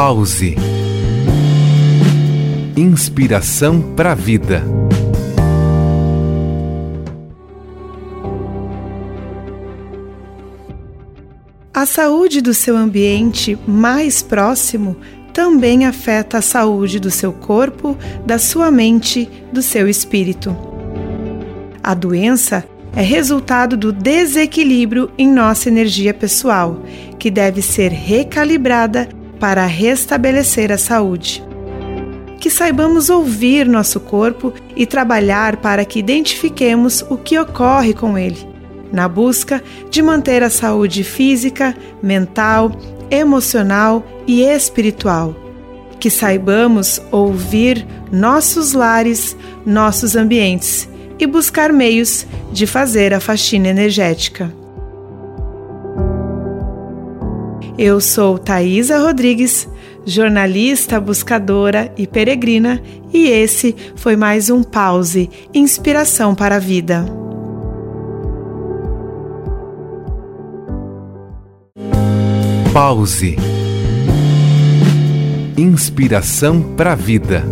Pause. Inspiração para a vida. A saúde do seu ambiente mais próximo também afeta a saúde do seu corpo, da sua mente, do seu espírito. A doença é resultado do desequilíbrio em nossa energia pessoal, que deve ser recalibrada para restabelecer a saúde. Que saibamos ouvir nosso corpo e trabalhar para que identifiquemos o que ocorre com ele, na busca de manter a saúde física, mental, emocional e espiritual. Que saibamos ouvir nossos lares, nossos ambientes e buscar meios de fazer a faxina energética. Eu sou Thaisa Rodrigues, jornalista, buscadora e peregrina, e esse foi mais um Pause Inspiração para a Vida. Pause Inspiração para a Vida.